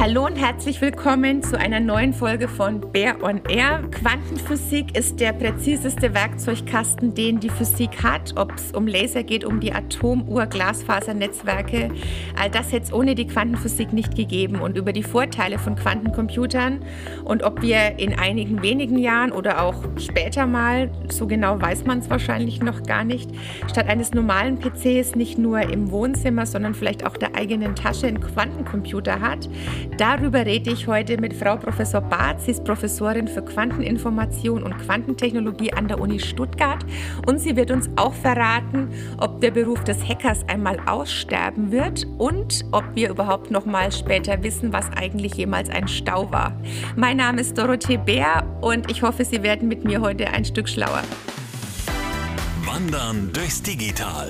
Hallo und herzlich willkommen zu einer neuen Folge von Bear on Air. Quantenphysik ist der präziseste Werkzeugkasten, den die Physik hat. Ob es um Laser geht, um die Atomuhr, Glasfasernetzwerke. All das hätte es ohne die Quantenphysik nicht gegeben. Und über die Vorteile von Quantencomputern und ob wir in einigen wenigen Jahren oder auch später mal, so genau weiß man es wahrscheinlich noch gar nicht, statt eines normalen PCs nicht nur im Wohnzimmer, sondern vielleicht auch der eigenen Tasche einen Quantencomputer hat. Darüber rede ich heute mit Frau Professor Barth. Sie ist Professorin für Quanteninformation und Quantentechnologie an der Uni Stuttgart. Und sie wird uns auch verraten, ob der Beruf des Hackers einmal aussterben wird und ob wir überhaupt noch mal später wissen, was eigentlich jemals ein Stau war. Mein Name ist Dorothee Bär und ich hoffe, Sie werden mit mir heute ein Stück schlauer. Wandern durchs Digital.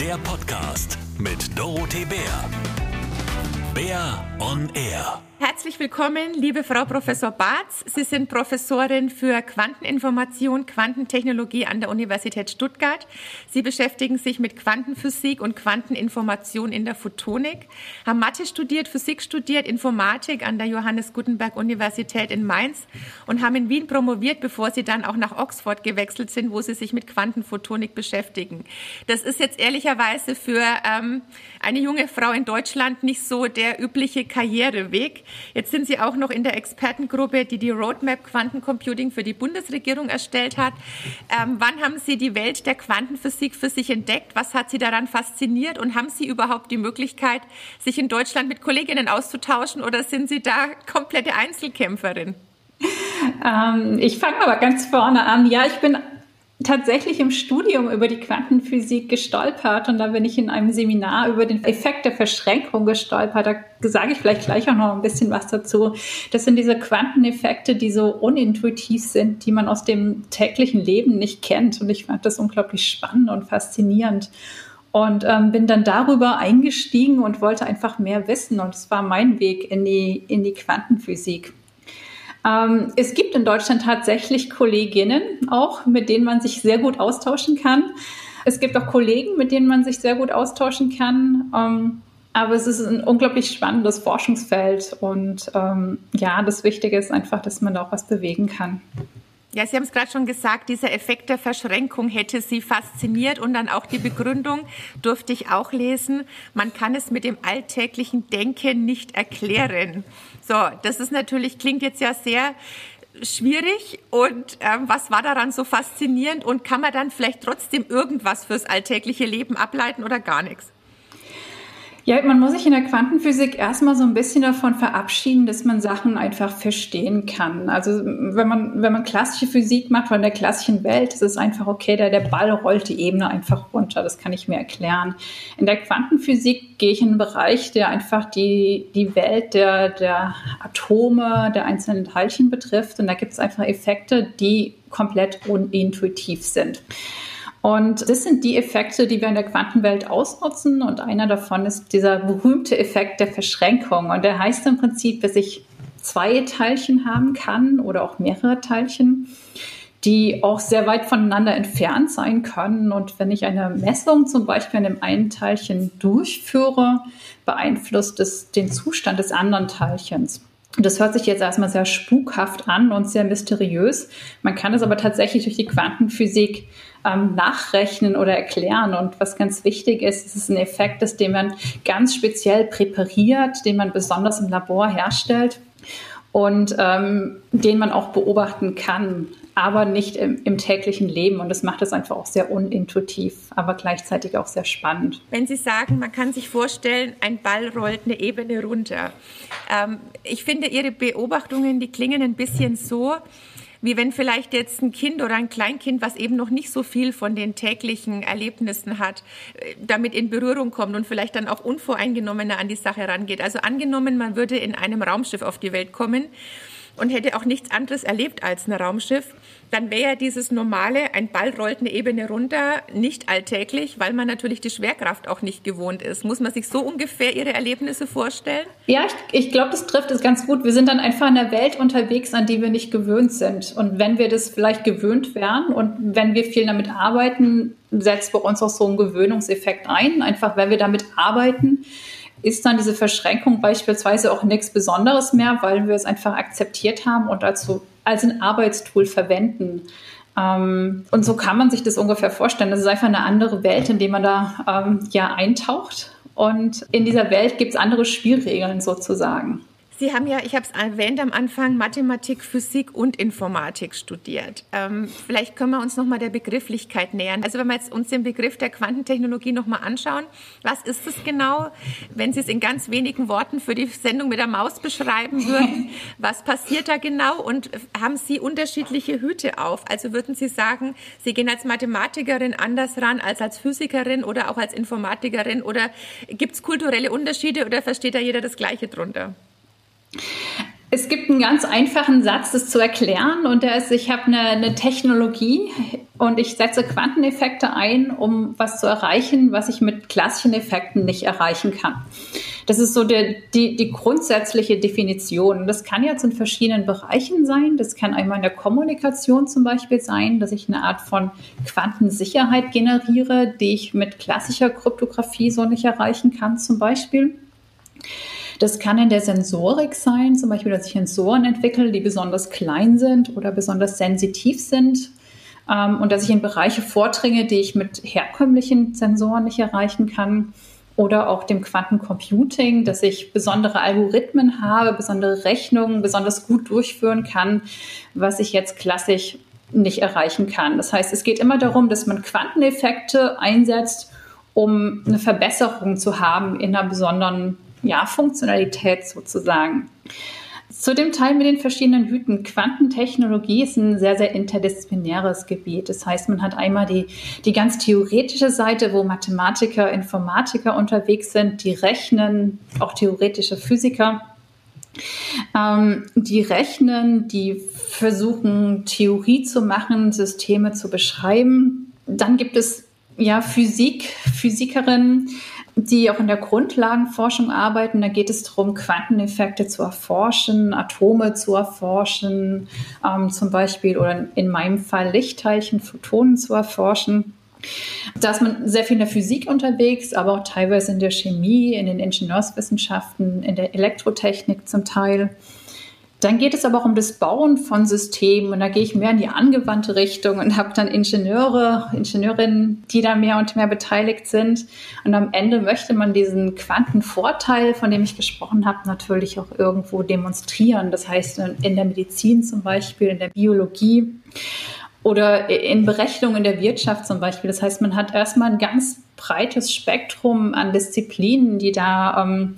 Der Podcast mit Dorothee Bär. Bär on Air. Herzlich willkommen, liebe Frau Professor Barth. Sie sind Professorin für Quanteninformation, Quantentechnologie an der Universität Stuttgart. Sie beschäftigen sich mit Quantenphysik und Quanteninformation in der Photonik, haben Mathe studiert, Physik studiert, Informatik an der Johannes Gutenberg Universität in Mainz und haben in Wien promoviert, bevor sie dann auch nach Oxford gewechselt sind, wo sie sich mit Quantenphotonik beschäftigen. Das ist jetzt ehrlicherweise für ähm, eine junge Frau in Deutschland nicht so der übliche Karriereweg. Jetzt sind Sie auch noch in der Expertengruppe, die die Roadmap Quantencomputing für die Bundesregierung erstellt hat. Ähm, wann haben Sie die Welt der Quantenphysik für sich entdeckt? Was hat Sie daran fasziniert? Und haben Sie überhaupt die Möglichkeit, sich in Deutschland mit Kolleginnen auszutauschen oder sind Sie da komplette Einzelkämpferin? Ähm, ich fange aber ganz vorne an. Ja, ich bin tatsächlich im Studium über die Quantenphysik gestolpert und da bin ich in einem Seminar über den Effekt der Verschränkung gestolpert. Da sage ich vielleicht gleich auch noch ein bisschen was dazu. Das sind diese Quanteneffekte, die so unintuitiv sind, die man aus dem täglichen Leben nicht kennt. Und ich fand das unglaublich spannend und faszinierend. Und ähm, bin dann darüber eingestiegen und wollte einfach mehr wissen. Und es war mein Weg in die, in die Quantenphysik. Ähm, es gibt in Deutschland tatsächlich Kolleginnen auch, mit denen man sich sehr gut austauschen kann. Es gibt auch Kollegen, mit denen man sich sehr gut austauschen kann. Ähm, aber es ist ein unglaublich spannendes Forschungsfeld und ähm, ja, das Wichtige ist einfach, dass man da auch was bewegen kann. Ja, Sie haben es gerade schon gesagt, dieser Effekt der Verschränkung hätte Sie fasziniert und dann auch die Begründung durfte ich auch lesen. Man kann es mit dem alltäglichen Denken nicht erklären. So, das ist natürlich, klingt jetzt ja sehr schwierig und ähm, was war daran so faszinierend und kann man dann vielleicht trotzdem irgendwas fürs alltägliche Leben ableiten oder gar nichts? Ja, man muss sich in der Quantenphysik erstmal so ein bisschen davon verabschieden, dass man Sachen einfach verstehen kann. Also wenn man, wenn man klassische Physik macht von der klassischen Welt, ist es einfach okay, der, der Ball rollt die Ebene einfach runter. Das kann ich mir erklären. In der Quantenphysik gehe ich in einen Bereich, der einfach die, die Welt der, der Atome, der einzelnen Teilchen betrifft. Und da gibt es einfach Effekte, die komplett unintuitiv sind. Und das sind die Effekte, die wir in der Quantenwelt ausnutzen. Und einer davon ist dieser berühmte Effekt der Verschränkung. Und der heißt im Prinzip, dass ich zwei Teilchen haben kann oder auch mehrere Teilchen, die auch sehr weit voneinander entfernt sein können. Und wenn ich eine Messung zum Beispiel an dem einen Teilchen durchführe, beeinflusst es den Zustand des anderen Teilchens. Das hört sich jetzt erstmal sehr spukhaft an und sehr mysteriös. Man kann es aber tatsächlich durch die Quantenphysik ähm, nachrechnen oder erklären. Und was ganz wichtig ist, es ist ein Effekt, ist, den man ganz speziell präpariert, den man besonders im Labor herstellt und ähm, den man auch beobachten kann, aber nicht im, im, täglichen Leben. Und das macht es einfach auch sehr unintuitiv, aber gleichzeitig auch sehr spannend. Wenn Sie sagen, man kann sich vorstellen, ein Ball rollt eine Ebene runter. Ähm, ich finde Ihre Beobachtungen, die klingen ein bisschen so, wie wenn vielleicht jetzt ein Kind oder ein Kleinkind, was eben noch nicht so viel von den täglichen Erlebnissen hat, äh, damit in Berührung kommt und vielleicht dann auch unvoreingenommener an die Sache rangeht. Also angenommen, man würde in einem Raumschiff auf die Welt kommen und hätte auch nichts anderes erlebt als ein Raumschiff, dann wäre ja dieses normale, ein Ball rollt eine Ebene runter, nicht alltäglich, weil man natürlich die Schwerkraft auch nicht gewohnt ist. Muss man sich so ungefähr Ihre Erlebnisse vorstellen? Ja, ich, ich glaube, das trifft es ganz gut. Wir sind dann einfach in der Welt unterwegs, an die wir nicht gewöhnt sind. Und wenn wir das vielleicht gewöhnt wären und wenn wir viel damit arbeiten, setzt bei uns auch so ein Gewöhnungseffekt ein. Einfach, wenn wir damit arbeiten, ist dann diese Verschränkung beispielsweise auch nichts Besonderes mehr, weil wir es einfach akzeptiert haben und dazu als ein Arbeitstool verwenden. Ähm, und so kann man sich das ungefähr vorstellen. Das ist einfach eine andere Welt, in die man da ähm, ja eintaucht. Und in dieser Welt gibt es andere Spielregeln sozusagen. Sie haben ja, ich habe es erwähnt am Anfang, Mathematik, Physik und Informatik studiert. Ähm, vielleicht können wir uns noch mal der Begrifflichkeit nähern. Also wenn wir jetzt uns den Begriff der Quantentechnologie noch mal anschauen, was ist es genau? Wenn Sie es in ganz wenigen Worten für die Sendung mit der Maus beschreiben würden, was passiert da genau? Und haben Sie unterschiedliche Hüte auf? Also würden Sie sagen, Sie gehen als Mathematikerin anders ran als als Physikerin oder auch als Informatikerin? Oder gibt es kulturelle Unterschiede oder versteht da jeder das Gleiche drunter? Es gibt einen ganz einfachen Satz, das zu erklären, und der ist, ich habe eine, eine, Technologie und ich setze Quanteneffekte ein, um was zu erreichen, was ich mit klassischen Effekten nicht erreichen kann. Das ist so der, die, die grundsätzliche Definition. Das kann jetzt in verschiedenen Bereichen sein. Das kann einmal in der Kommunikation zum Beispiel sein, dass ich eine Art von Quantensicherheit generiere, die ich mit klassischer Kryptographie so nicht erreichen kann, zum Beispiel. Das kann in der Sensorik sein, zum Beispiel, dass ich Sensoren entwickle, die besonders klein sind oder besonders sensitiv sind. Ähm, und dass ich in Bereiche vordringe, die ich mit herkömmlichen Sensoren nicht erreichen kann. Oder auch dem Quantencomputing, dass ich besondere Algorithmen habe, besondere Rechnungen besonders gut durchführen kann, was ich jetzt klassisch nicht erreichen kann. Das heißt, es geht immer darum, dass man Quanteneffekte einsetzt, um eine Verbesserung zu haben in einer besonderen ja, Funktionalität sozusagen. Zu dem Teil mit den verschiedenen Hüten. Quantentechnologie ist ein sehr, sehr interdisziplinäres Gebiet. Das heißt, man hat einmal die, die ganz theoretische Seite, wo Mathematiker, Informatiker unterwegs sind, die rechnen, auch theoretische Physiker. Ähm, die rechnen, die versuchen, Theorie zu machen, Systeme zu beschreiben. Dann gibt es ja Physik, Physikerinnen, die auch in der Grundlagenforschung arbeiten. Da geht es darum, Quanteneffekte zu erforschen, Atome zu erforschen, ähm, zum Beispiel, oder in meinem Fall Lichtteilchen, Photonen zu erforschen. Da ist man sehr viel in der Physik unterwegs, aber auch teilweise in der Chemie, in den Ingenieurswissenschaften, in der Elektrotechnik zum Teil. Dann geht es aber auch um das Bauen von Systemen und da gehe ich mehr in die angewandte Richtung und habe dann Ingenieure, Ingenieurinnen, die da mehr und mehr beteiligt sind. Und am Ende möchte man diesen Quantenvorteil, von dem ich gesprochen habe, natürlich auch irgendwo demonstrieren. Das heißt in der Medizin zum Beispiel, in der Biologie oder in Berechnungen in der Wirtschaft zum Beispiel. Das heißt, man hat erstmal ein ganz breites Spektrum an Disziplinen, die da ähm,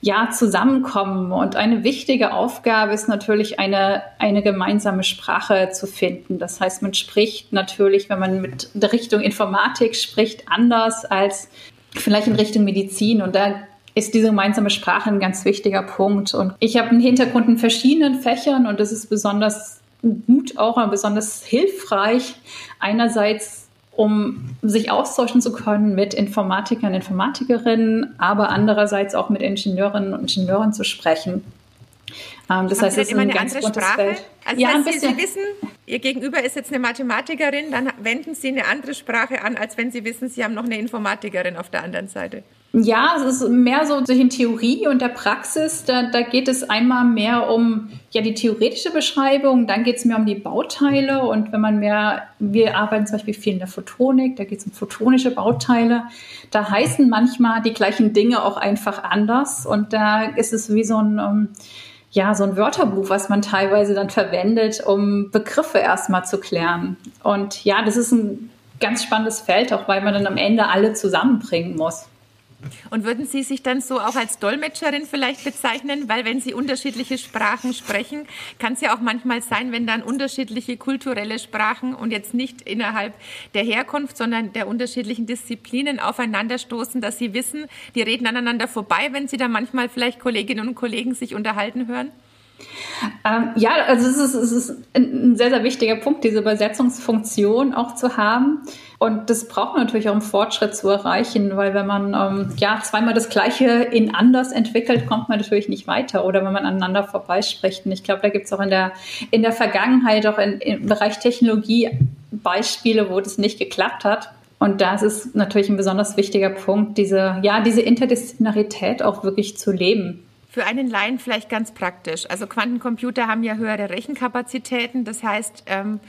ja, zusammenkommen. Und eine wichtige Aufgabe ist natürlich, eine, eine gemeinsame Sprache zu finden. Das heißt, man spricht natürlich, wenn man mit der Richtung Informatik spricht, anders als vielleicht in Richtung Medizin. Und da ist diese gemeinsame Sprache ein ganz wichtiger Punkt. Und ich habe einen Hintergrund in verschiedenen Fächern und das ist besonders gut auch und besonders hilfreich. Einerseits um sich austauschen zu können mit Informatikern, Informatikerinnen, aber andererseits auch mit Ingenieurinnen und Ingenieuren zu sprechen. Ähm, das Haben heißt, es ist ein ganz buntes Sprache? Feld. Also ja, heißt, Sie, Sie wissen, Ihr Gegenüber ist jetzt eine Mathematikerin, dann wenden Sie eine andere Sprache an, als wenn Sie wissen, Sie haben noch eine Informatikerin auf der anderen Seite. Ja, es ist mehr so zwischen Theorie und der Praxis. Da, da geht es einmal mehr um ja, die theoretische Beschreibung, dann geht es mehr um die Bauteile und wenn man mehr, wir arbeiten zum Beispiel viel in der Photonik, da geht es um photonische Bauteile. Da heißen manchmal die gleichen Dinge auch einfach anders und da ist es wie so ein, um, ja, so ein Wörterbuch, was man teilweise dann verwendet, um Begriffe erstmal zu klären. Und ja, das ist ein ganz spannendes Feld, auch weil man dann am Ende alle zusammenbringen muss. Und würden Sie sich dann so auch als Dolmetscherin vielleicht bezeichnen? Weil wenn Sie unterschiedliche Sprachen sprechen, kann es ja auch manchmal sein, wenn dann unterschiedliche kulturelle Sprachen und jetzt nicht innerhalb der Herkunft, sondern der unterschiedlichen Disziplinen aufeinanderstoßen, dass Sie wissen, die reden aneinander vorbei, wenn Sie da manchmal vielleicht Kolleginnen und Kollegen sich unterhalten hören? Ähm, ja, also es ist, es ist ein sehr, sehr wichtiger Punkt, diese Übersetzungsfunktion auch zu haben. Und das braucht man natürlich auch, um Fortschritt zu erreichen, weil wenn man ähm, ja zweimal das Gleiche in anders entwickelt, kommt man natürlich nicht weiter. Oder wenn man aneinander vorbeispricht. Und ich glaube, da gibt es auch in der, in der Vergangenheit, auch in, im Bereich Technologie Beispiele, wo das nicht geklappt hat. Und das ist natürlich ein besonders wichtiger Punkt, diese, ja, diese Interdisziplinarität auch wirklich zu leben. Für einen Laien vielleicht ganz praktisch. Also Quantencomputer haben ja höhere Rechenkapazitäten. Das heißt, ähm,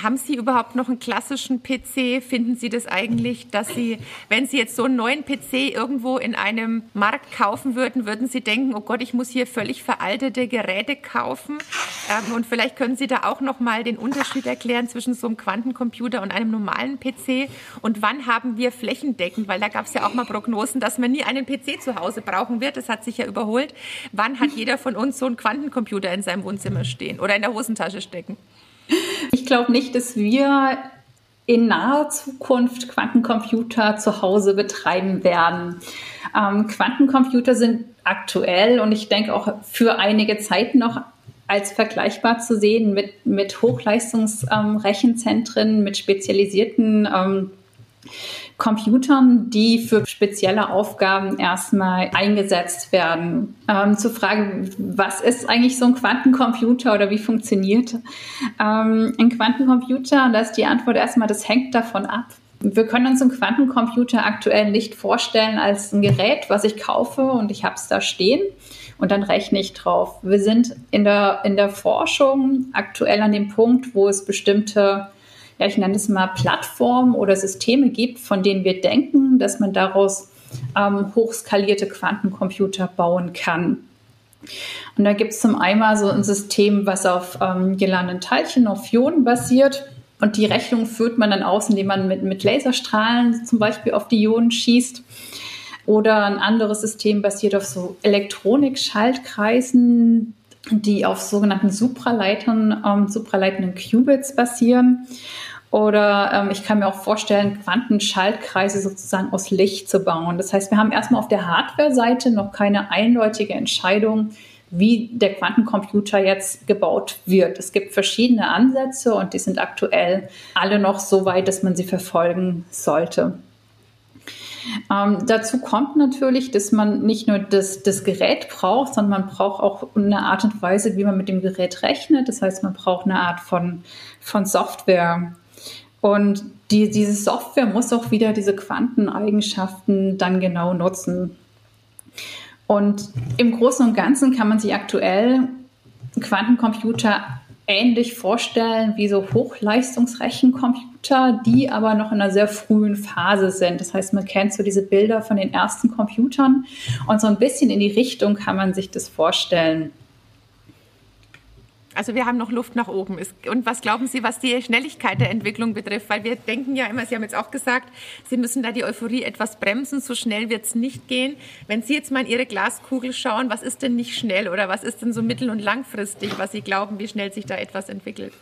haben Sie überhaupt noch einen klassischen PC? Finden Sie das eigentlich, dass Sie, wenn Sie jetzt so einen neuen PC irgendwo in einem Markt kaufen würden, würden Sie denken, oh Gott, ich muss hier völlig veraltete Geräte kaufen? Ähm, und vielleicht können Sie da auch noch mal den Unterschied erklären zwischen so einem Quantencomputer und einem normalen PC. Und wann haben wir flächendeckend, weil da gab es ja auch mal Prognosen, dass man nie einen PC zu Hause brauchen wird. Das hat sich ja überholt. Wann hat jeder von uns so einen Quantencomputer in seinem Wohnzimmer stehen oder in der Hosentasche stecken? Ich glaube nicht, dass wir in naher Zukunft Quantencomputer zu Hause betreiben werden. Ähm, Quantencomputer sind aktuell und ich denke auch für einige Zeit noch als vergleichbar zu sehen mit, mit Hochleistungsrechenzentren, ähm, mit spezialisierten ähm, Computern, die für spezielle Aufgaben erstmal eingesetzt werden. Ähm, zur Frage, was ist eigentlich so ein Quantencomputer oder wie funktioniert ähm, ein Quantencomputer? Da ist die Antwort erstmal, das hängt davon ab. Wir können uns einen Quantencomputer aktuell nicht vorstellen als ein Gerät, was ich kaufe und ich habe es da stehen und dann rechne ich drauf. Wir sind in der, in der Forschung aktuell an dem Punkt, wo es bestimmte ja, ich nenne es mal Plattformen oder Systeme gibt, von denen wir denken, dass man daraus ähm, hochskalierte Quantencomputer bauen kann. Und da gibt es zum einen so ein System, was auf ähm, geladenen Teilchen, auf Ionen basiert. Und die Rechnung führt man dann aus, indem man mit, mit Laserstrahlen zum Beispiel auf die Ionen schießt. Oder ein anderes System basiert auf so Elektronik-Schaltkreisen, die auf sogenannten Supraleitern, ähm, supraleitenden Qubits basieren. Oder ähm, ich kann mir auch vorstellen, Quantenschaltkreise sozusagen aus Licht zu bauen. Das heißt, wir haben erstmal auf der Hardware-Seite noch keine eindeutige Entscheidung, wie der Quantencomputer jetzt gebaut wird. Es gibt verschiedene Ansätze und die sind aktuell alle noch so weit, dass man sie verfolgen sollte. Ähm, dazu kommt natürlich, dass man nicht nur das, das Gerät braucht, sondern man braucht auch eine Art und Weise, wie man mit dem Gerät rechnet. Das heißt, man braucht eine Art von, von Software. Und die, diese Software muss auch wieder diese Quanteneigenschaften dann genau nutzen. Und im Großen und Ganzen kann man sich aktuell Quantencomputer ähnlich vorstellen wie so Hochleistungsrechencomputer, die aber noch in einer sehr frühen Phase sind. Das heißt, man kennt so diese Bilder von den ersten Computern und so ein bisschen in die Richtung kann man sich das vorstellen. Also wir haben noch Luft nach oben. Und was glauben Sie, was die Schnelligkeit der Entwicklung betrifft? Weil wir denken ja immer, Sie haben jetzt auch gesagt, Sie müssen da die Euphorie etwas bremsen. So schnell wird es nicht gehen. Wenn Sie jetzt mal in Ihre Glaskugel schauen, was ist denn nicht schnell oder was ist denn so mittel- und langfristig, was Sie glauben, wie schnell sich da etwas entwickelt?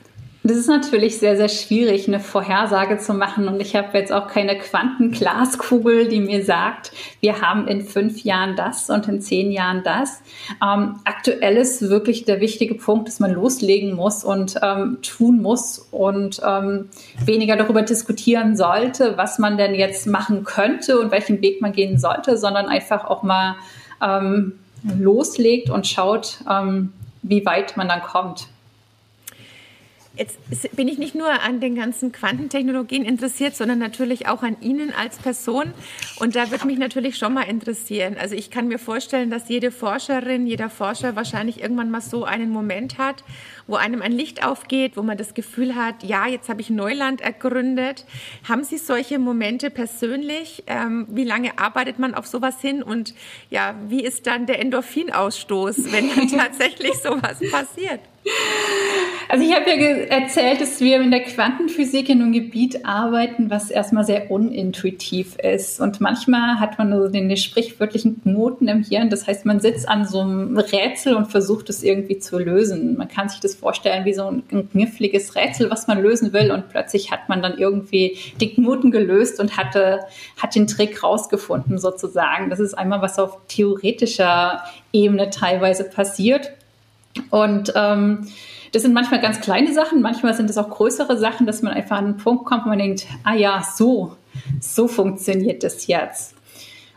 Das ist natürlich sehr, sehr schwierig, eine Vorhersage zu machen. Und ich habe jetzt auch keine Quantenglaskugel, die mir sagt, wir haben in fünf Jahren das und in zehn Jahren das. Ähm, aktuell ist wirklich der wichtige Punkt, dass man loslegen muss und ähm, tun muss und ähm, weniger darüber diskutieren sollte, was man denn jetzt machen könnte und welchen Weg man gehen sollte, sondern einfach auch mal ähm, loslegt und schaut, ähm, wie weit man dann kommt. Jetzt bin ich nicht nur an den ganzen Quantentechnologien interessiert, sondern natürlich auch an Ihnen als Person. Und da würde mich natürlich schon mal interessieren. Also ich kann mir vorstellen, dass jede Forscherin, jeder Forscher wahrscheinlich irgendwann mal so einen Moment hat, wo einem ein Licht aufgeht, wo man das Gefühl hat, ja, jetzt habe ich Neuland ergründet. Haben Sie solche Momente persönlich? Ähm, wie lange arbeitet man auf sowas hin? Und ja, wie ist dann der Endorphinausstoß, wenn dann tatsächlich sowas passiert? Also ich habe ja erzählt, dass wir in der Quantenphysik in einem Gebiet arbeiten, was erstmal sehr unintuitiv ist. Und manchmal hat man so den, sprichwörtlichen Knoten im Hirn. Das heißt, man sitzt an so einem Rätsel und versucht es irgendwie zu lösen. Man kann sich das vorstellen wie so ein, ein kniffliges Rätsel, was man lösen will. Und plötzlich hat man dann irgendwie die Knoten gelöst und hatte, hat den Trick rausgefunden sozusagen. Das ist einmal was auf theoretischer Ebene teilweise passiert. Und ähm, das sind manchmal ganz kleine Sachen, manchmal sind es auch größere Sachen, dass man einfach an einen Punkt kommt, wo man denkt, ah ja, so, so funktioniert das jetzt.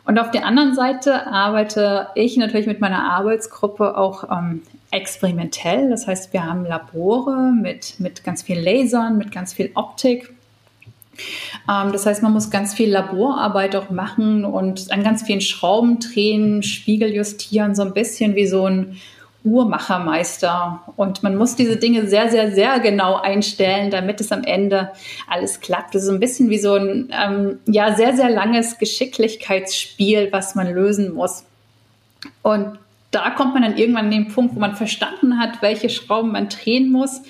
Und auf der anderen Seite arbeite ich natürlich mit meiner Arbeitsgruppe auch ähm, experimentell. Das heißt, wir haben Labore mit, mit ganz viel Lasern, mit ganz viel Optik. Ähm, das heißt, man muss ganz viel Laborarbeit auch machen und an ganz vielen Schrauben drehen, Spiegel justieren, so ein bisschen wie so ein Uhrmachermeister. Und man muss diese Dinge sehr, sehr, sehr genau einstellen, damit es am Ende alles klappt. Das ist so ein bisschen wie so ein ähm, ja, sehr, sehr langes Geschicklichkeitsspiel, was man lösen muss. Und da kommt man dann irgendwann an den Punkt, wo man verstanden hat, welche Schrauben man drehen muss,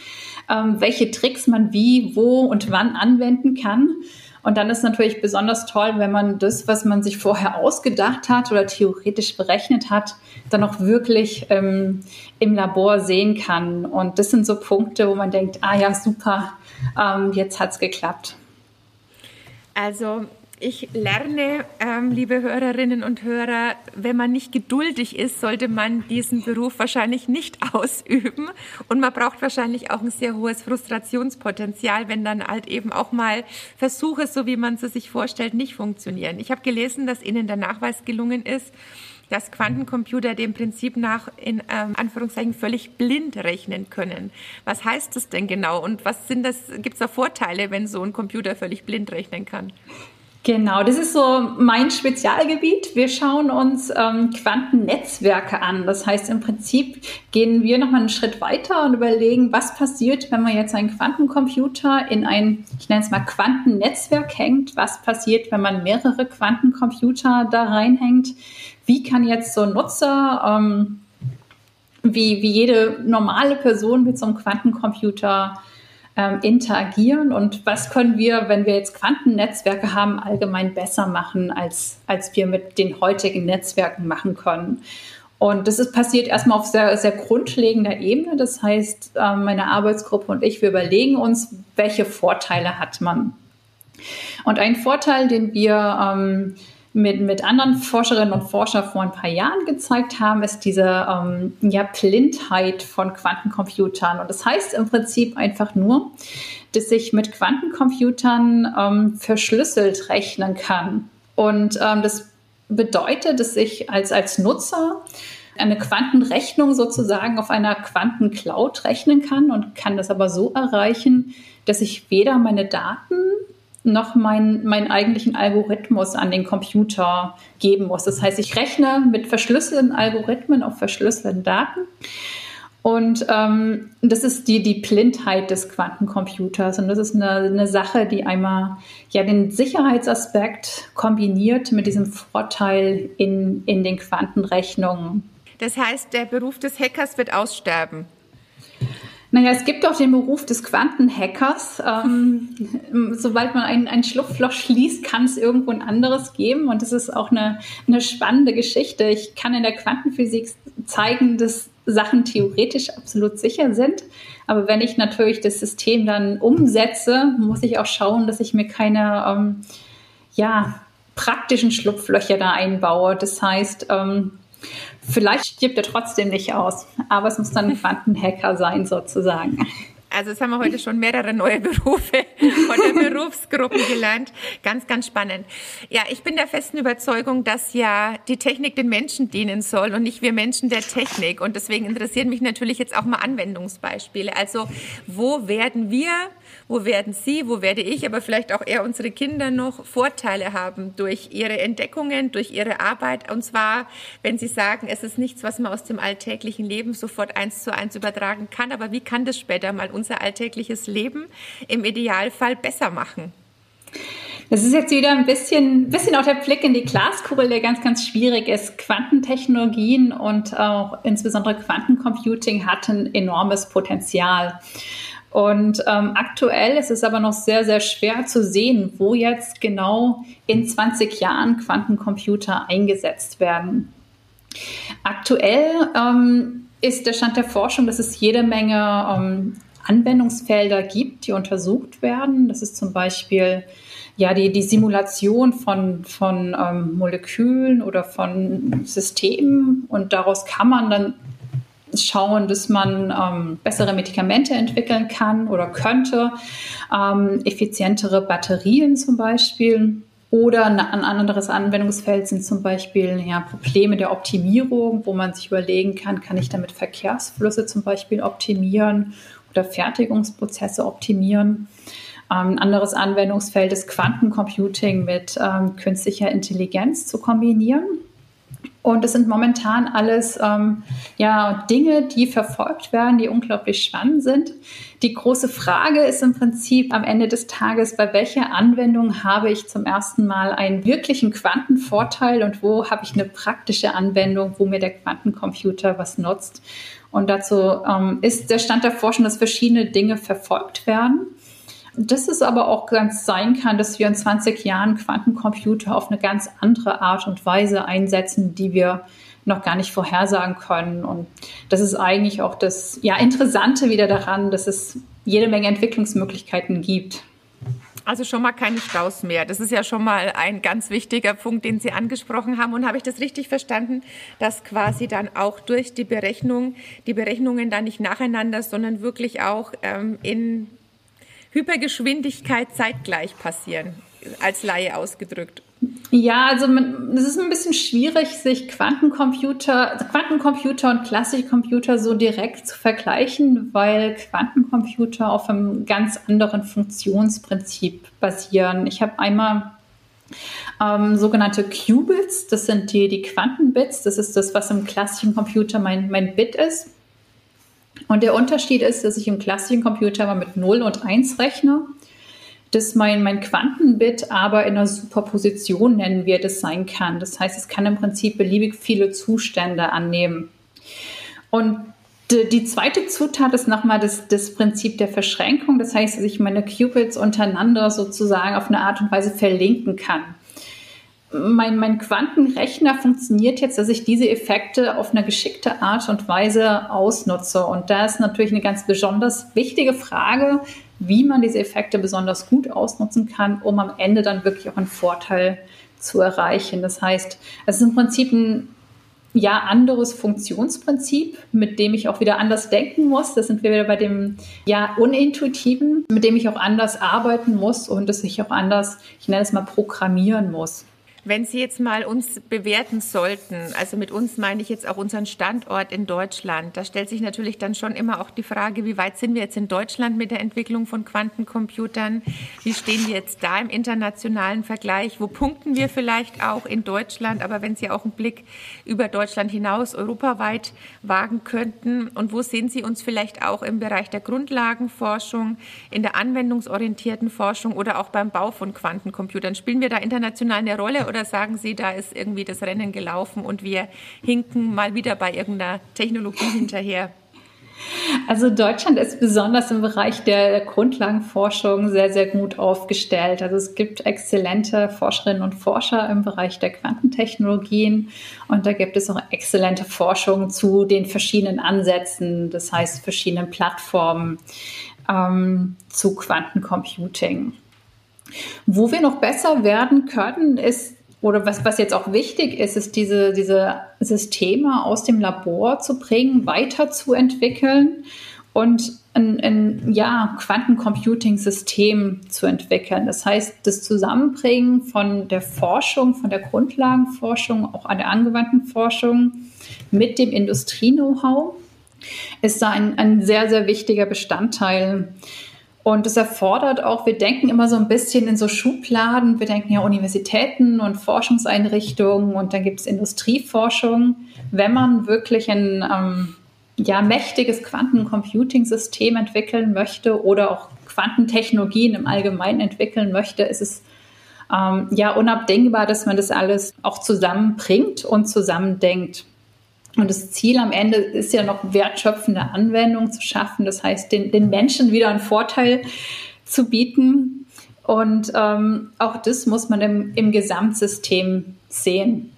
ähm, welche Tricks man wie, wo und wann anwenden kann. Und dann ist natürlich besonders toll, wenn man das, was man sich vorher ausgedacht hat oder theoretisch berechnet hat, dann auch wirklich ähm, im Labor sehen kann. Und das sind so Punkte, wo man denkt, ah ja, super, ähm, jetzt hat's geklappt. Also ich lerne, ähm, liebe Hörerinnen und Hörer, wenn man nicht geduldig ist, sollte man diesen Beruf wahrscheinlich nicht ausüben. Und man braucht wahrscheinlich auch ein sehr hohes Frustrationspotenzial, wenn dann halt eben auch mal Versuche, so wie man es sich vorstellt, nicht funktionieren. Ich habe gelesen, dass Ihnen der Nachweis gelungen ist, dass Quantencomputer dem Prinzip nach in ähm, Anführungszeichen völlig blind rechnen können. Was heißt das denn genau und was sind das, gibt es da Vorteile, wenn so ein Computer völlig blind rechnen kann? Genau, das ist so mein Spezialgebiet. Wir schauen uns ähm, Quantennetzwerke an. Das heißt, im Prinzip gehen wir nochmal einen Schritt weiter und überlegen, was passiert, wenn man jetzt einen Quantencomputer in ein, ich nenne es mal Quantennetzwerk hängt. Was passiert, wenn man mehrere Quantencomputer da reinhängt? Wie kann jetzt so ein Nutzer, ähm, wie, wie jede normale Person mit so einem Quantencomputer ähm, interagieren und was können wir, wenn wir jetzt Quantennetzwerke haben, allgemein besser machen, als, als wir mit den heutigen Netzwerken machen können. Und das ist passiert erstmal auf sehr, sehr grundlegender Ebene. Das heißt, ähm, meine Arbeitsgruppe und ich, wir überlegen uns, welche Vorteile hat man. Und ein Vorteil, den wir ähm, mit, mit anderen Forscherinnen und Forschern vor ein paar Jahren gezeigt haben, ist diese ähm, ja, Blindheit von Quantencomputern. Und das heißt im Prinzip einfach nur, dass ich mit Quantencomputern ähm, verschlüsselt rechnen kann. Und ähm, das bedeutet, dass ich als, als Nutzer eine Quantenrechnung sozusagen auf einer Quantencloud rechnen kann und kann das aber so erreichen, dass ich weder meine Daten noch meinen, meinen eigentlichen Algorithmus an den Computer geben muss. Das heißt, ich rechne mit verschlüsselten Algorithmen auf verschlüsselten Daten. Und ähm, das ist die, die Blindheit des Quantencomputers. Und das ist eine, eine Sache, die einmal ja den Sicherheitsaspekt kombiniert mit diesem Vorteil in, in den Quantenrechnungen. Das heißt, der Beruf des Hackers wird aussterben. Naja, es gibt auch den Beruf des Quantenhackers. Ähm, sobald man ein, ein Schlupfloch schließt, kann es irgendwo ein anderes geben. Und das ist auch eine, eine spannende Geschichte. Ich kann in der Quantenphysik zeigen, dass Sachen theoretisch absolut sicher sind. Aber wenn ich natürlich das System dann umsetze, muss ich auch schauen, dass ich mir keine ähm, ja, praktischen Schlupflöcher da einbaue. Das heißt, ähm, Vielleicht stirbt er trotzdem nicht aus, aber es muss dann ein Quantenhacker sein sozusagen. Also jetzt haben wir heute schon mehrere neue Berufe von der Berufsgruppe gelernt. Ganz, ganz spannend. Ja, ich bin der festen Überzeugung, dass ja die Technik den Menschen dienen soll und nicht wir Menschen der Technik. Und deswegen interessieren mich natürlich jetzt auch mal Anwendungsbeispiele. Also wo werden wir wo werden Sie, wo werde ich, aber vielleicht auch eher unsere Kinder noch Vorteile haben durch ihre Entdeckungen, durch ihre Arbeit. Und zwar, wenn Sie sagen, es ist nichts, was man aus dem alltäglichen Leben sofort eins zu eins übertragen kann, aber wie kann das später mal unser alltägliches Leben im Idealfall besser machen? Das ist jetzt wieder ein bisschen, bisschen auch der Blick in die Glaskugel, der ganz, ganz schwierig ist. Quantentechnologien und auch insbesondere Quantencomputing hatten enormes Potenzial. Und ähm, aktuell ist es aber noch sehr, sehr schwer zu sehen, wo jetzt genau in 20 Jahren Quantencomputer eingesetzt werden. Aktuell ähm, ist der Stand der Forschung, dass es jede Menge ähm, Anwendungsfelder gibt, die untersucht werden. Das ist zum Beispiel ja die, die Simulation von, von ähm, Molekülen oder von Systemen und daraus kann man dann schauen, dass man ähm, bessere Medikamente entwickeln kann oder könnte, ähm, effizientere Batterien zum Beispiel. Oder ein anderes Anwendungsfeld sind zum Beispiel ja, Probleme der Optimierung, wo man sich überlegen kann, kann ich damit Verkehrsflüsse zum Beispiel optimieren oder Fertigungsprozesse optimieren. Ähm, ein anderes Anwendungsfeld ist Quantencomputing mit ähm, künstlicher Intelligenz zu kombinieren. Und es sind momentan alles ähm, ja, Dinge, die verfolgt werden, die unglaublich spannend sind. Die große Frage ist im Prinzip am Ende des Tages, bei welcher Anwendung habe ich zum ersten Mal einen wirklichen Quantenvorteil und wo habe ich eine praktische Anwendung, wo mir der Quantencomputer was nutzt. Und dazu ähm, ist der Stand der Forschung, dass verschiedene Dinge verfolgt werden. Dass es aber auch ganz sein kann, dass wir in 20 Jahren Quantencomputer auf eine ganz andere Art und Weise einsetzen, die wir noch gar nicht vorhersagen können. Und das ist eigentlich auch das ja, Interessante wieder daran, dass es jede Menge Entwicklungsmöglichkeiten gibt. Also schon mal keine Staus mehr. Das ist ja schon mal ein ganz wichtiger Punkt, den Sie angesprochen haben. Und habe ich das richtig verstanden, dass quasi dann auch durch die Berechnung, die Berechnungen dann nicht nacheinander, sondern wirklich auch ähm, in Hypergeschwindigkeit zeitgleich passieren, als Laie ausgedrückt. Ja, also es ist ein bisschen schwierig, sich Quantencomputer, Quantencomputer und klassische Computer so direkt zu vergleichen, weil Quantencomputer auf einem ganz anderen Funktionsprinzip basieren. Ich habe einmal ähm, sogenannte Qubits, das sind die, die Quantenbits, das ist das, was im klassischen Computer mein, mein Bit ist. Und der Unterschied ist, dass ich im klassischen Computer mal mit 0 und 1 rechne, dass mein, mein Quantenbit aber in einer Superposition, nennen wir das, sein kann. Das heißt, es kann im Prinzip beliebig viele Zustände annehmen. Und die, zweite Zutat ist nochmal das, das Prinzip der Verschränkung. Das heißt, dass ich meine Qubits untereinander sozusagen auf eine Art und Weise verlinken kann mein, mein Quantenrechner funktioniert jetzt, dass ich diese Effekte auf eine geschickte Art und Weise ausnutze. Und da ist natürlich eine ganz besonders wichtige Frage, wie man diese Effekte besonders gut ausnutzen kann, um am Ende dann wirklich auch einen Vorteil zu erreichen. Das heißt, es ist im Prinzip ein ja anderes Funktionsprinzip, mit dem ich auch wieder anders denken muss. Das sind wir wieder bei dem ja unintuitiven, mit dem ich auch anders arbeiten muss und das ich auch anders, ich nenne es mal programmieren muss. Wenn Sie jetzt mal uns bewerten sollten, also mit uns meine ich jetzt auch unseren Standort in Deutschland, da stellt sich natürlich dann schon immer auch die Frage, wie weit sind wir jetzt in Deutschland mit der Entwicklung von Quantencomputern? Wie stehen wir jetzt da im internationalen Vergleich? Wo punkten wir vielleicht auch in Deutschland? Aber wenn Sie auch einen Blick über Deutschland hinaus, europaweit wagen könnten und wo sehen Sie uns vielleicht auch im Bereich der Grundlagenforschung, in der anwendungsorientierten Forschung oder auch beim Bau von Quantencomputern? Spielen wir da international eine Rolle? Oder sagen Sie, da ist irgendwie das Rennen gelaufen und wir hinken mal wieder bei irgendeiner Technologie hinterher? Also Deutschland ist besonders im Bereich der Grundlagenforschung sehr, sehr gut aufgestellt. Also es gibt exzellente Forscherinnen und Forscher im Bereich der Quantentechnologien und da gibt es auch exzellente Forschung zu den verschiedenen Ansätzen, das heißt verschiedenen Plattformen ähm, zu Quantencomputing. Wo wir noch besser werden können, ist oder was, was jetzt auch wichtig ist, ist diese, diese Systeme aus dem Labor zu bringen, weiterzuentwickeln und ein, ein ja, Quantencomputing-System zu entwickeln. Das heißt, das Zusammenbringen von der Forschung, von der Grundlagenforschung, auch an der angewandten Forschung mit dem Industrie-Know-how ist da ein, ein sehr, sehr wichtiger Bestandteil. Und es erfordert auch, wir denken immer so ein bisschen in so Schubladen. Wir denken ja Universitäten und Forschungseinrichtungen und dann gibt es Industrieforschung. Wenn man wirklich ein ähm, ja, mächtiges Quantencomputing-System entwickeln möchte oder auch Quantentechnologien im Allgemeinen entwickeln möchte, ist es ähm, ja unabdingbar, dass man das alles auch zusammenbringt und zusammendenkt. Und das Ziel am Ende ist ja noch wertschöpfende Anwendungen zu schaffen. Das heißt, den, den Menschen wieder einen Vorteil zu bieten. Und ähm, auch das muss man im, im Gesamtsystem sehen.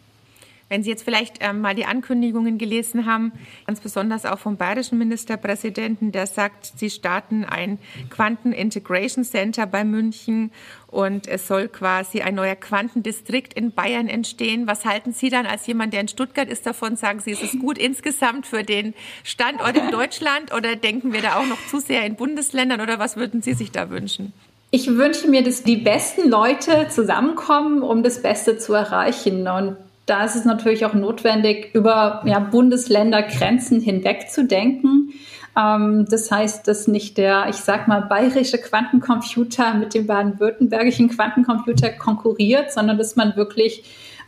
Wenn Sie jetzt vielleicht ähm, mal die Ankündigungen gelesen haben, ganz besonders auch vom bayerischen Ministerpräsidenten, der sagt, Sie starten ein Quanten Integration Center bei München und es soll quasi ein neuer Quantendistrikt in Bayern entstehen. Was halten Sie dann als jemand, der in Stuttgart ist, davon? Sagen Sie, ist es gut insgesamt für den Standort in Deutschland oder denken wir da auch noch zu sehr in Bundesländern oder was würden Sie sich da wünschen? Ich wünsche mir, dass die besten Leute zusammenkommen, um das Beste zu erreichen. Und da ist es natürlich auch notwendig, über ja, Bundesländergrenzen hinweg zu denken. Ähm, das heißt, dass nicht der, ich sag mal, bayerische Quantencomputer mit dem baden-württembergischen Quantencomputer konkurriert, sondern dass man wirklich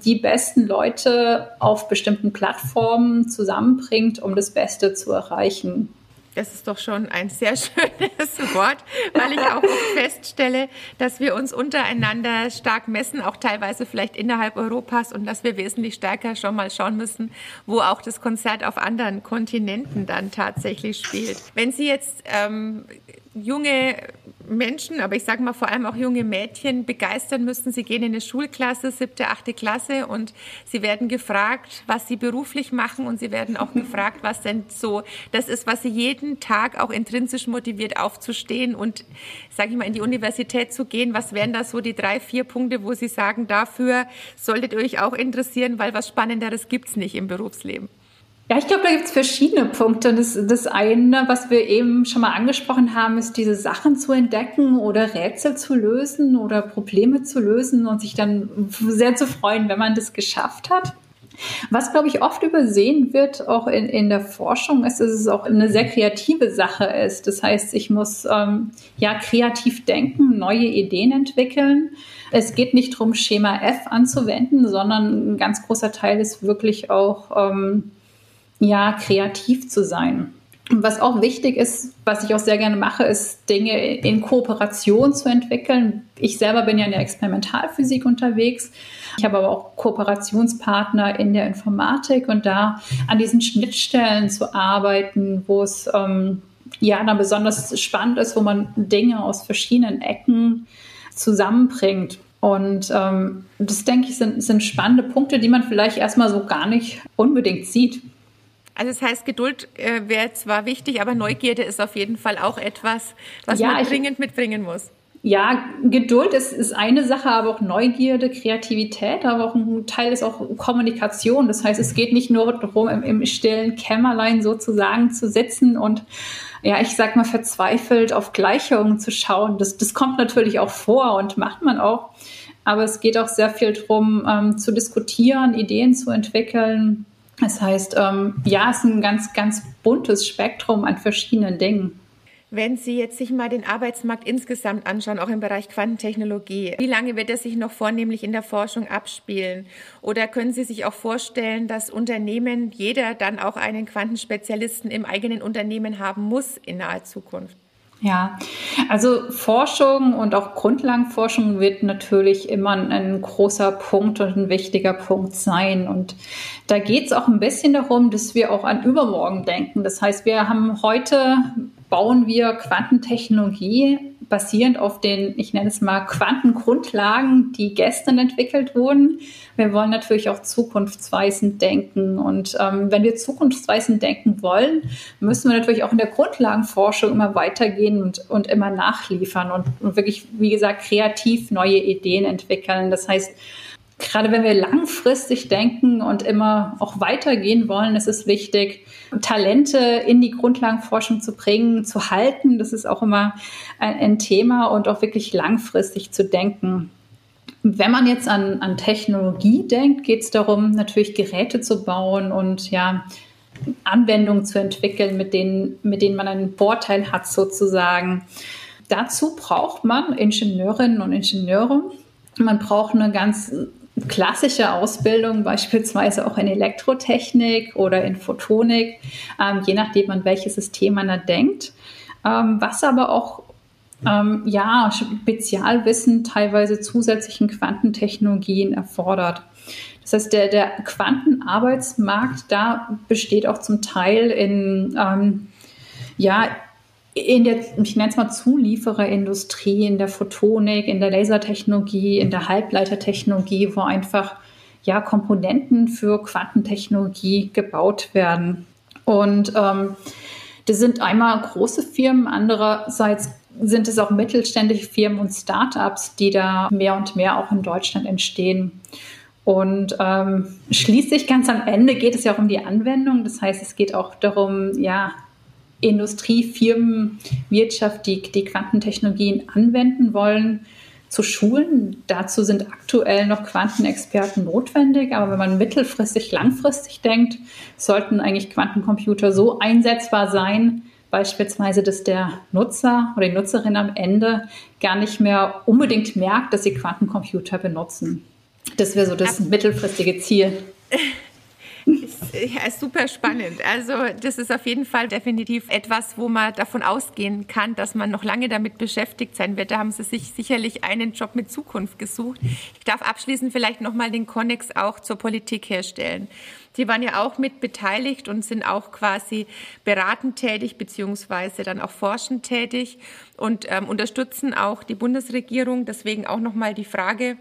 die besten Leute auf bestimmten Plattformen zusammenbringt, um das Beste zu erreichen. Das ist doch schon ein sehr schönes Wort, weil ich auch feststelle, dass wir uns untereinander stark messen, auch teilweise vielleicht innerhalb Europas und dass wir wesentlich stärker schon mal schauen müssen, wo auch das Konzert auf anderen Kontinenten dann tatsächlich spielt. Wenn Sie jetzt ähm, junge Menschen, aber ich sage mal vor allem auch junge Mädchen begeistern müssen. Sie gehen in eine Schulklasse, siebte, achte Klasse und sie werden gefragt, was sie beruflich machen und sie werden auch gefragt, was denn so das ist, was sie jeden Tag auch intrinsisch motiviert aufzustehen und, sage ich mal, in die Universität zu gehen. Was wären da so die drei, vier Punkte, wo Sie sagen, dafür solltet ihr euch auch interessieren, weil was Spannenderes gibt's nicht im Berufsleben? Ja, ich glaube, da gibt es verschiedene Punkte. Das, das eine, was wir eben schon mal angesprochen haben, ist diese Sachen zu entdecken oder Rätsel zu lösen oder Probleme zu lösen und sich dann sehr zu freuen, wenn man das geschafft hat. Was, glaube ich, oft übersehen wird, auch in, in der Forschung, ist, dass es auch eine sehr kreative Sache ist. Das heißt, ich muss ähm, ja kreativ denken, neue Ideen entwickeln. Es geht nicht darum, Schema F anzuwenden, sondern ein ganz großer Teil ist wirklich auch ähm, ja, kreativ zu sein. Was auch wichtig ist, was ich auch sehr gerne mache, ist Dinge in Kooperation zu entwickeln. Ich selber bin ja in der Experimentalphysik unterwegs. Ich habe aber auch Kooperationspartner in der Informatik und da an diesen Schnittstellen zu arbeiten, wo es ähm, ja dann besonders spannend ist, wo man Dinge aus verschiedenen Ecken zusammenbringt. Und ähm, das denke ich sind, sind spannende Punkte, die man vielleicht erstmal so gar nicht unbedingt sieht. Also das heißt, Geduld äh, wäre zwar wichtig, aber Neugierde ist auf jeden Fall auch etwas, was ja, man dringend mitbringen muss. Ja, Geduld ist, ist eine Sache, aber auch Neugierde, Kreativität, aber auch ein Teil ist auch Kommunikation. Das heißt, es geht nicht nur darum, im, im stillen Kämmerlein sozusagen zu sitzen und ja, ich sag mal, verzweifelt auf Gleichungen zu schauen. Das, das kommt natürlich auch vor und macht man auch. Aber es geht auch sehr viel darum, ähm, zu diskutieren, Ideen zu entwickeln, das heißt, ähm, ja, es ist ein ganz, ganz buntes Spektrum an verschiedenen Dingen. Wenn Sie jetzt sich mal den Arbeitsmarkt insgesamt anschauen, auch im Bereich Quantentechnologie, wie lange wird er sich noch vornehmlich in der Forschung abspielen? Oder können Sie sich auch vorstellen, dass Unternehmen, jeder dann auch einen Quantenspezialisten im eigenen Unternehmen haben muss in naher Zukunft? Ja, also Forschung und auch Grundlagenforschung wird natürlich immer ein, großer Punkt und ein wichtiger Punkt sein. Und da geht es auch ein bisschen darum, dass wir auch an übermorgen denken. Das heißt, wir haben heute, bauen wir Quantentechnologie basierend auf den, ich nenne es mal, Quantengrundlagen, die gestern entwickelt wurden. Wir wollen natürlich auch zukunftsweisend denken. Und ähm, wenn wir zukunftsweisend denken wollen, müssen wir natürlich auch in der Grundlagenforschung immer weitergehen und, und immer nachliefern und, und wirklich, wie gesagt, kreativ neue Ideen entwickeln. Das heißt, gerade wenn wir langfristig denken und immer auch weitergehen wollen, ist es wichtig, Talente in die Grundlagenforschung zu bringen, zu halten. Das ist auch immer ein, ein Thema und auch wirklich langfristig zu denken. Wenn man jetzt an, an Technologie denkt, geht es darum, natürlich Geräte zu bauen und ja, Anwendungen zu entwickeln, mit denen, mit denen man einen Vorteil hat sozusagen. Dazu braucht man Ingenieurinnen und Ingenieure. Man braucht eine ganz klassische Ausbildung, beispielsweise auch in Elektrotechnik oder in Photonik, ähm, je nachdem, an welches System man da denkt. Ähm, was aber auch ähm, ja, Spezialwissen, teilweise zusätzlichen Quantentechnologien erfordert. Das heißt, der, der Quantenarbeitsmarkt da besteht auch zum Teil in ähm, ja, in der, ich nenne es mal Zuliefererindustrie, in der Photonik, in der Lasertechnologie, in der Halbleitertechnologie, wo einfach ja Komponenten für Quantentechnologie gebaut werden. Und ähm, das sind einmal große Firmen, andererseits sind es auch mittelständische Firmen und Startups, die da mehr und mehr auch in Deutschland entstehen. Und ähm, schließlich ganz am Ende geht es ja auch um die Anwendung. Das heißt, es geht auch darum, ja, Industriefirmen, Wirtschaft, die die Quantentechnologien anwenden wollen, zu schulen. Dazu sind aktuell noch Quantenexperten notwendig, aber wenn man mittelfristig, langfristig denkt, sollten eigentlich Quantencomputer so einsetzbar sein, Beispielsweise, dass der Nutzer oder die Nutzerin am Ende gar nicht mehr unbedingt merkt, dass sie Quantencomputer benutzen. Das wäre so das mittelfristige Ziel. Ja, super spannend. Also das ist auf jeden Fall definitiv etwas, wo man davon ausgehen kann, dass man noch lange damit beschäftigt sein wird. Da haben Sie sich sicherlich einen Job mit Zukunft gesucht. Ich darf abschließend vielleicht nochmal den Konnex auch zur Politik herstellen. Sie waren ja auch mit beteiligt und sind auch quasi beratend tätig beziehungsweise dann auch forschend tätig und ähm, unterstützen auch die Bundesregierung. Deswegen auch nochmal die Frage,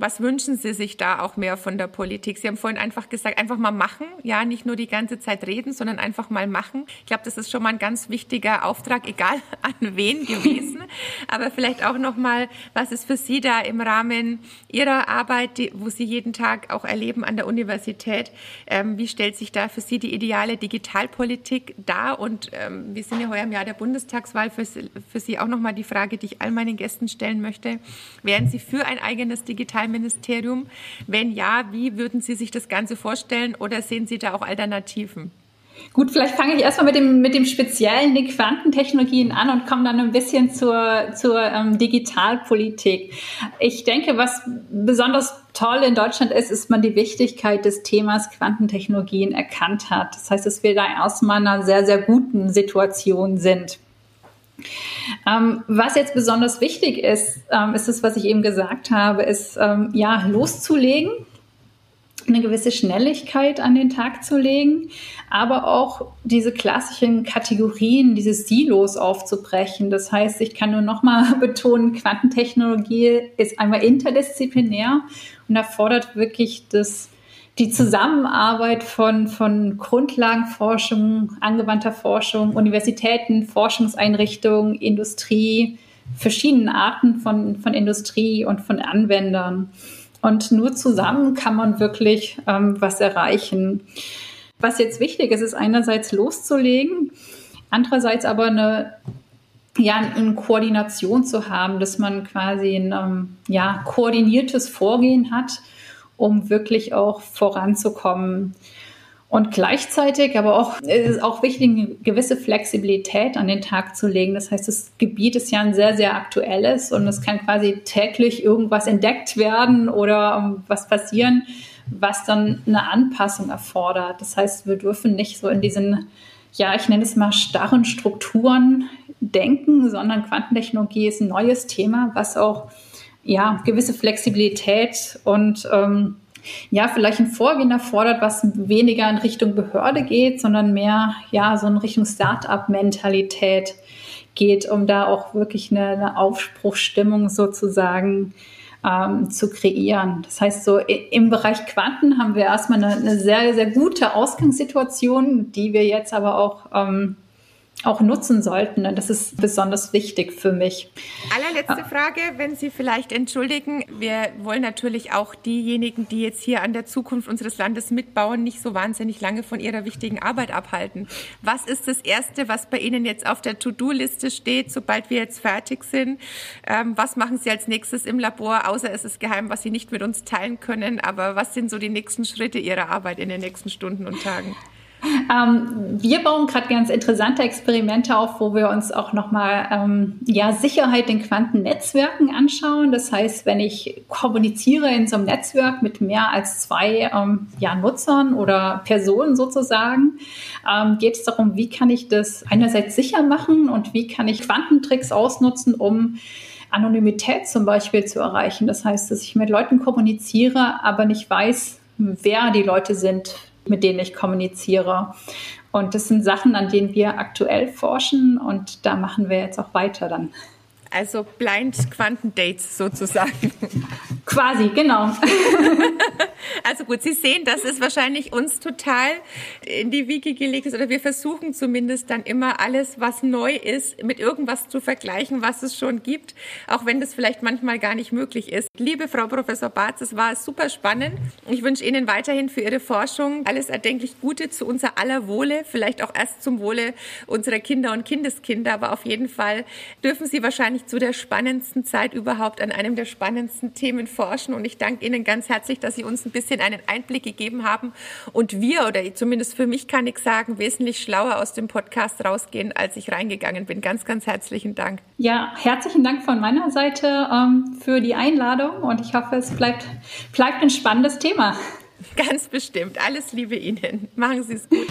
was wünschen Sie sich da auch mehr von der Politik? Sie haben vorhin einfach gesagt, einfach mal machen, ja, nicht nur die ganze Zeit reden, sondern einfach mal machen. Ich glaube, das ist schon mal ein ganz wichtiger Auftrag, egal an wen gewesen. Aber vielleicht auch noch mal, was ist für Sie da im Rahmen Ihrer Arbeit, die, wo Sie jeden Tag auch erleben an der Universität? Ähm, wie stellt sich da für Sie die ideale Digitalpolitik dar? Und ähm, wir sind ja heuer im Jahr der Bundestagswahl. Für, für Sie auch noch mal die Frage, die ich all meinen Gästen stellen möchte. Wären Sie für ein eigenes Digital Sozialministerium? Wenn ja, wie würden Sie sich das Ganze vorstellen oder sehen Sie da auch Alternativen? Gut, vielleicht fange ich erstmal mit dem, mit dem Speziellen, den Quantentechnologien an und komme dann ein bisschen zur, zur ähm, Digitalpolitik. Ich denke, was besonders toll in Deutschland ist, ist man die Wichtigkeit des Themas Quantentechnologien erkannt hat. Das heißt, dass wir da erstmal in einer sehr, sehr guten Situation sind. Ähm, was jetzt besonders wichtig ist, ähm, ist das, was ich eben gesagt habe, ist ähm, ja loszulegen, eine gewisse Schnelligkeit an den Tag zu legen, aber auch diese klassischen Kategorien, diese Silos aufzubrechen. Das heißt, ich kann nur noch mal betonen, Quantentechnologie ist einmal interdisziplinär und erfordert wirklich das die Zusammenarbeit von, von Grundlagenforschung, angewandter Forschung, Universitäten, Forschungseinrichtungen, Industrie, verschiedenen Arten von, von Industrie und von Anwendern. Und nur zusammen kann man wirklich ähm, was erreichen. Was jetzt wichtig ist, ist einerseits loszulegen, andererseits aber eine ja, eine Koordination zu haben, dass man quasi ein ähm, ja, koordiniertes Vorgehen hat um wirklich auch voranzukommen. Und gleichzeitig aber auch, ist es auch wichtig, eine gewisse Flexibilität an den Tag zu legen. Das heißt, das Gebiet ist ja ein sehr, sehr aktuelles und es kann quasi täglich irgendwas entdeckt werden oder um, was passieren, was dann eine Anpassung erfordert. Das heißt, wir dürfen nicht so in diesen, ja, ich nenne es mal starren Strukturen denken, sondern Quantentechnologie ist ein neues Thema, was auch ja, gewisse Flexibilität und ähm, ja, vielleicht ein Vorgehen erfordert, was weniger in Richtung Behörde geht, sondern mehr ja, so in Richtung Start-up-Mentalität geht, um da auch wirklich eine, eine Aufbruchsstimmung sozusagen ähm, zu kreieren. Das heißt, so im Bereich Quanten haben wir erstmal eine, eine sehr, sehr gute Ausgangssituation, die wir jetzt aber auch ähm, auch nutzen sollten. Und das ist besonders wichtig für mich. Allerletzte Frage, wenn Sie vielleicht entschuldigen. Wir wollen natürlich auch diejenigen, die jetzt hier an der Zukunft unseres Landes mitbauen, nicht so wahnsinnig lange von ihrer wichtigen Arbeit abhalten. Was ist das Erste, was bei Ihnen jetzt auf der To-Do-Liste steht, sobald wir jetzt fertig sind? Ähm, was machen Sie als nächstes im Labor, außer es ist geheim, was Sie nicht mit uns teilen können? Aber was sind so die nächsten Schritte Ihrer Arbeit in den nächsten Stunden und Tagen? Ähm, wir bauen gerade ganz interessante Experimente auf, wo wir uns auch nochmal ähm, ja, Sicherheit in Quantennetzwerken anschauen. Das heißt, wenn ich kommuniziere in so einem Netzwerk mit mehr als zwei ähm, ja, Nutzern oder Personen sozusagen, ähm, geht es darum, wie kann ich das einerseits sicher machen und wie kann ich Quantentricks ausnutzen, um Anonymität zum Beispiel zu erreichen. Das heißt, dass ich mit Leuten kommuniziere, aber nicht weiß, wer die Leute sind, mit denen ich kommuniziere. Und das sind Sachen, an denen wir aktuell forschen und da machen wir jetzt auch weiter dann. Also Blind Quantendates sozusagen. Quasi, genau. also gut, Sie sehen, dass es wahrscheinlich uns total in die Wiege gelegt ist oder wir versuchen zumindest dann immer alles, was neu ist, mit irgendwas zu vergleichen, was es schon gibt, auch wenn das vielleicht manchmal gar nicht möglich ist. Liebe Frau Professor Barz, es war super spannend. Ich wünsche Ihnen weiterhin für Ihre Forschung alles erdenklich Gute zu unser aller Wohle, vielleicht auch erst zum Wohle unserer Kinder und Kindeskinder, aber auf jeden Fall dürfen Sie wahrscheinlich zu der spannendsten Zeit überhaupt an einem der spannendsten Themen forschen. Und ich danke Ihnen ganz herzlich, dass Sie uns ein bisschen einen Einblick gegeben haben und wir, oder zumindest für mich kann ich sagen, wesentlich schlauer aus dem Podcast rausgehen, als ich reingegangen bin. Ganz, ganz herzlichen Dank. Ja, herzlichen Dank von meiner Seite ähm, für die Einladung und ich hoffe, es bleibt, bleibt ein spannendes Thema. Ganz bestimmt. Alles Liebe Ihnen. Machen Sie es gut.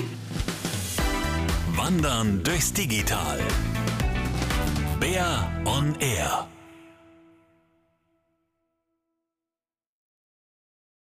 Wandern durchs Digital. Bär on Air.